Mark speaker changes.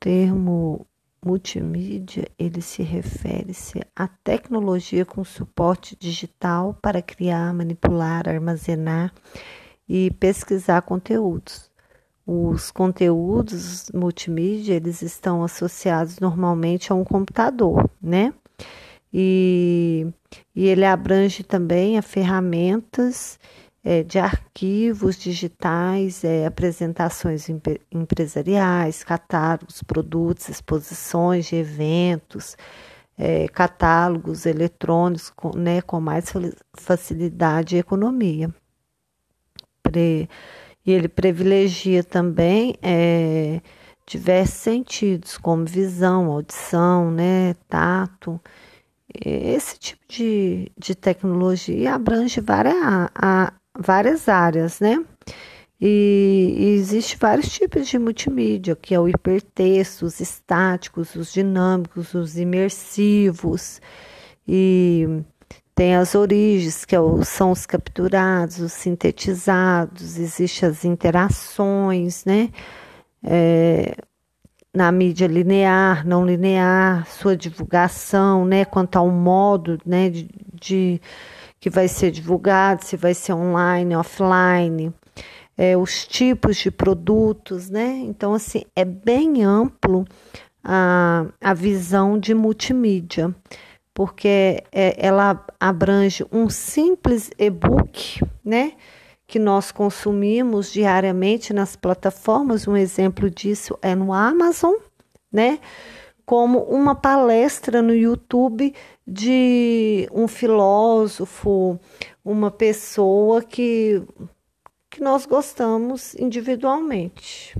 Speaker 1: termo multimídia, ele se refere-se à tecnologia com suporte digital para criar, manipular, armazenar e pesquisar conteúdos. Os conteúdos multimídia, eles estão associados normalmente a um computador, né? E, e ele abrange também a ferramentas é, de arquivos digitais, é, apresentações empresariais, catálogos, produtos, exposições de eventos, é, catálogos eletrônicos com, né, com mais facilidade e economia. Pre, e ele privilegia também é, diversos sentidos, como visão, audição, né, tato. Esse tipo de, de tecnologia abrange várias, a, várias áreas, né? E, e existe vários tipos de multimídia, que é o hipertexto, os estáticos, os dinâmicos, os imersivos, e tem as origens, que é são os capturados, os sintetizados, existem as interações, né? É, na mídia linear, não linear, sua divulgação, né? Quanto ao modo, né? de, de que vai ser divulgado, se vai ser online, offline, é, os tipos de produtos, né? Então, assim, é bem amplo a, a visão de multimídia, porque é, ela abrange um simples e-book, né? Que nós consumimos diariamente nas plataformas. Um exemplo disso é no Amazon, né? Como uma palestra no YouTube de um filósofo, uma pessoa que, que nós gostamos individualmente.